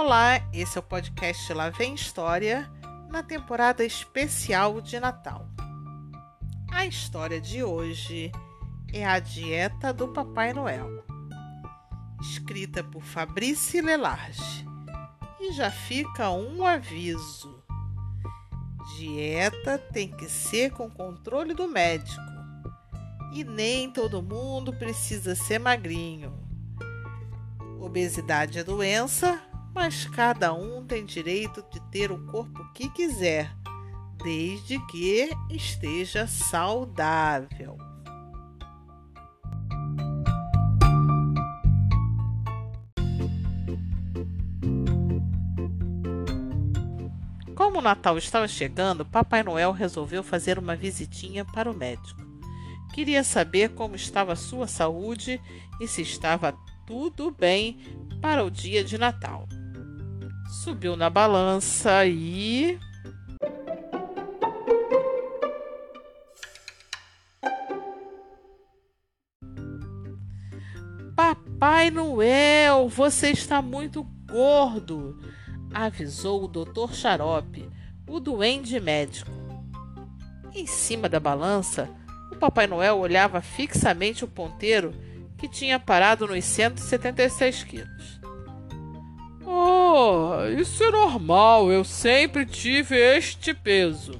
Olá, esse é o podcast Lá Vem História, na temporada especial de Natal. A história de hoje é a Dieta do Papai Noel, escrita por Fabrice Lelarge. E já fica um aviso: dieta tem que ser com controle do médico, e nem todo mundo precisa ser magrinho. Obesidade é doença, mas cada um tem direito de ter o corpo que quiser, desde que esteja saudável. Como o Natal estava chegando, Papai Noel resolveu fazer uma visitinha para o médico. Queria saber como estava a sua saúde e se estava tudo bem para o dia de Natal. Subiu na balança e. Papai Noel, você está muito gordo, avisou o Dr. Xarope, o duende médico. Em cima da balança, o Papai Noel olhava fixamente o ponteiro que tinha parado nos 176 quilos. Isso é normal, eu sempre tive este peso.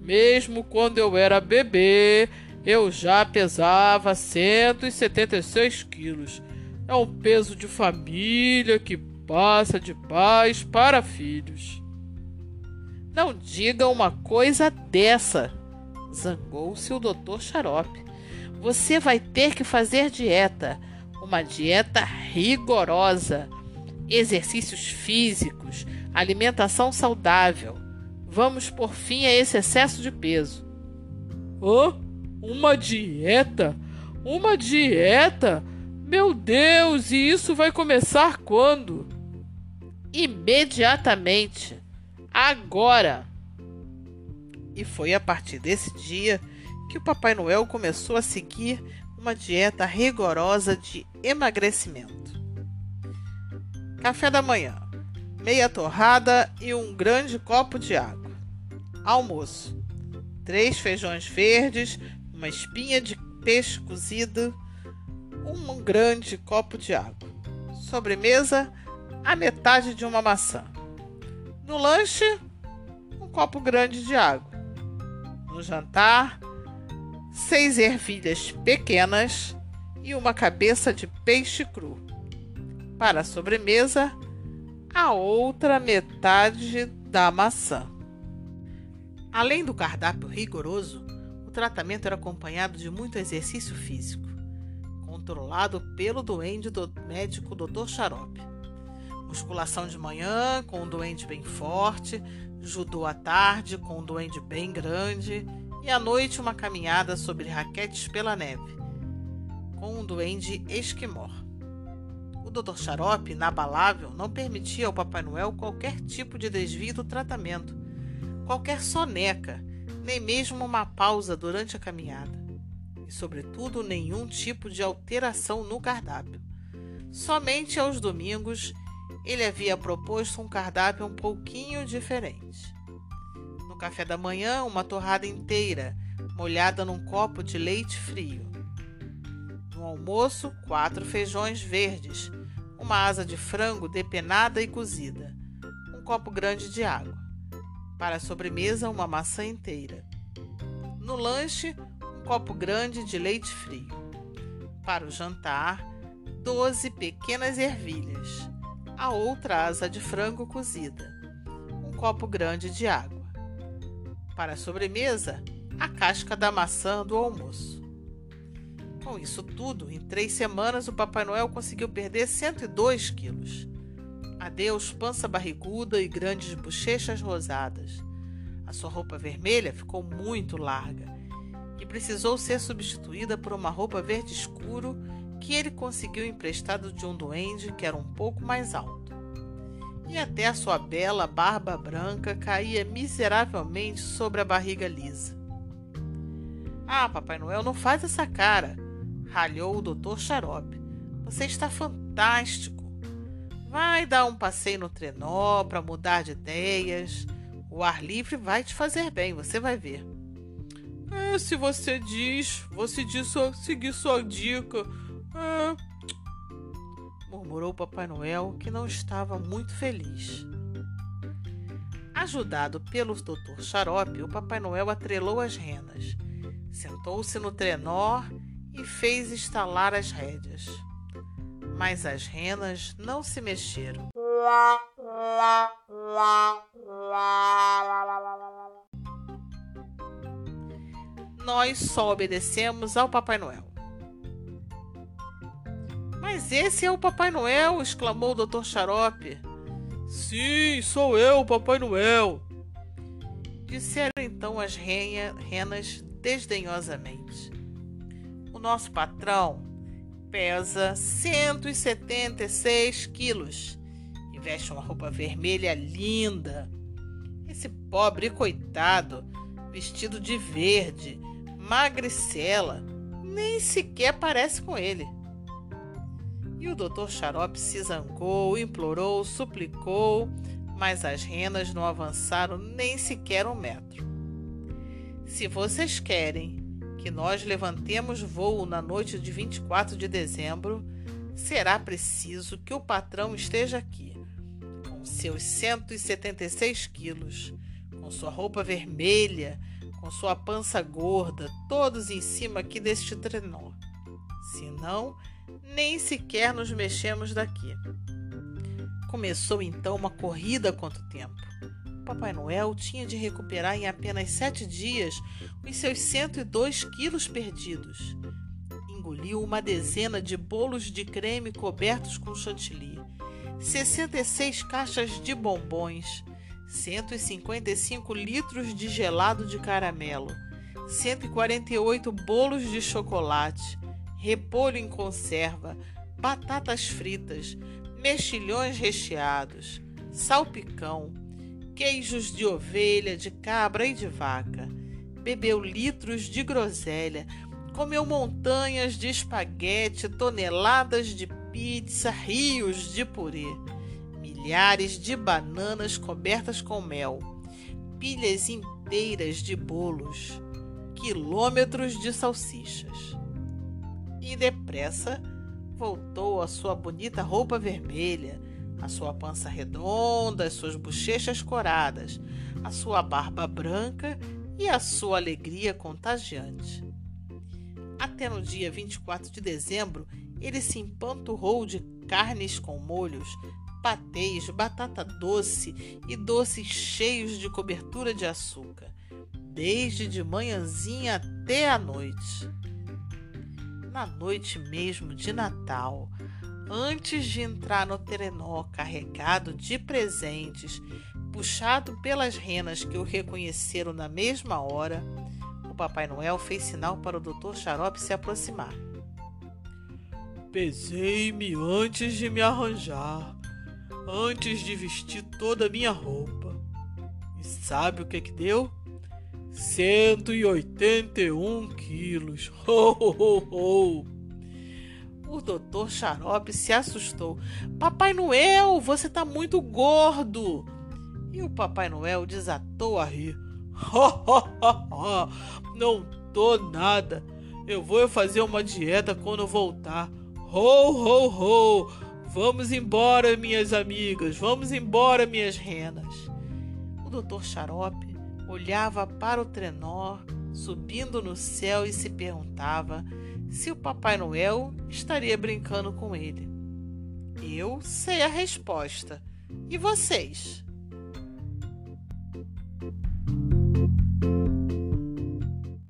Mesmo quando eu era bebê, eu já pesava 176 quilos. É um peso de família que passa de pais para filhos. Não diga uma coisa dessa, zangou-se o doutor Xarope. Você vai ter que fazer dieta, uma dieta rigorosa exercícios físicos, alimentação saudável. Vamos por fim a esse excesso de peso. Oh, uma dieta? Uma dieta? Meu Deus, e isso vai começar quando? Imediatamente. Agora. E foi a partir desse dia que o Papai Noel começou a seguir uma dieta rigorosa de emagrecimento. Café da manhã: meia torrada e um grande copo de água. Almoço: três feijões verdes, uma espinha de peixe cozido, um grande copo de água. Sobremesa: a metade de uma maçã. No lanche, um copo grande de água. No jantar, seis ervilhas pequenas e uma cabeça de peixe cru para a sobremesa a outra metade da maçã. Além do cardápio rigoroso, o tratamento era acompanhado de muito exercício físico, controlado pelo duende do médico Dr. Xarope. Musculação de manhã com um duende bem forte, judô à tarde com um duende bem grande e à noite uma caminhada sobre raquetes pela neve com um duende esquimó. Dr. Xarope, inabalável, não permitia ao Papai Noel qualquer tipo de desvio do tratamento, qualquer soneca, nem mesmo uma pausa durante a caminhada. E, sobretudo, nenhum tipo de alteração no cardápio. Somente aos domingos ele havia proposto um cardápio um pouquinho diferente. No café da manhã, uma torrada inteira, molhada num copo de leite frio. No almoço, quatro feijões verdes, uma asa de frango depenada e cozida, um copo grande de água. Para a sobremesa, uma maçã inteira. No lanche, um copo grande de leite frio. Para o jantar, 12 pequenas ervilhas. A outra asa de frango cozida. Um copo grande de água. Para a sobremesa, a casca da maçã do almoço. Com isso tudo, em três semanas o Papai Noel conseguiu perder 102 quilos. Adeus, pança barriguda e grandes bochechas rosadas. A sua roupa vermelha ficou muito larga e precisou ser substituída por uma roupa verde escuro que ele conseguiu emprestado de um duende que era um pouco mais alto. E até a sua bela barba branca caía miseravelmente sobre a barriga lisa. Ah, Papai Noel, não faz essa cara ralhou o Dr. Xarope. Você está fantástico. Vai dar um passeio no trenó para mudar de ideias. O ar livre vai te fazer bem, você vai ver. É, se você diz, vou seguir sua, seguir sua dica. É. Murmurou o Papai Noel, que não estava muito feliz. Ajudado pelo Dr. Xarope, o Papai Noel atrelou as renas, sentou-se no trenó e fez estalar as rédeas. Mas as renas não se mexeram. Nós só obedecemos ao Papai Noel. Mas esse é o Papai Noel! exclamou o Dr. Xarope. Sim, sou eu, Papai Noel! Disseram então as renha, renas desdenhosamente. Nosso patrão pesa 176 quilos e veste uma roupa vermelha linda. Esse pobre coitado, vestido de verde, magricela, nem sequer parece com ele. E o doutor Xarope se zangou, implorou, suplicou, mas as renas não avançaram nem sequer um metro. Se vocês querem que nós levantemos voo na noite de 24 de dezembro, será preciso que o patrão esteja aqui, com seus 176 quilos, com sua roupa vermelha, com sua pança gorda, todos em cima aqui deste trenó. Senão, nem sequer nos mexemos daqui. Começou então uma corrida contra o tempo. Papai Noel tinha de recuperar em apenas sete dias os seus 102 quilos perdidos. Engoliu uma dezena de bolos de creme cobertos com chantilly, 66 caixas de bombons, 155 litros de gelado de caramelo, 148 bolos de chocolate, repolho em conserva, batatas fritas, mexilhões recheados, salpicão, queijos de ovelha, de cabra e de vaca. Bebeu litros de groselha, comeu montanhas de espaguete, toneladas de pizza, rios de purê, milhares de bananas cobertas com mel, pilhas inteiras de bolos, quilômetros de salsichas e depressa voltou à sua bonita roupa vermelha, a sua pança redonda, as suas bochechas coradas, a sua barba branca e a sua alegria contagiante. Até no dia 24 de dezembro, ele se empanturrou de carnes com molhos, patês, batata doce e doces cheios de cobertura de açúcar, desde de manhãzinha até a noite na noite mesmo de Natal, antes de entrar no trenó carregado de presentes, puxado pelas renas que o reconheceram na mesma hora, o Papai Noel fez sinal para o Dr. Xarope se aproximar. Pesei-me antes de me arranjar, antes de vestir toda a minha roupa. E sabe o que que deu? 181 quilos. Ho, ho, ho, ho. O doutor Xarope se assustou. Papai Noel, você tá muito gordo. E o Papai Noel desatou a rir. Não tô nada. Eu vou fazer uma dieta quando voltar. Ho, ho, ho. Vamos embora, minhas amigas. Vamos embora, minhas renas. O doutor Xarope olhava para o trenó subindo no céu e se perguntava se o Papai Noel estaria brincando com ele. Eu sei a resposta. E vocês?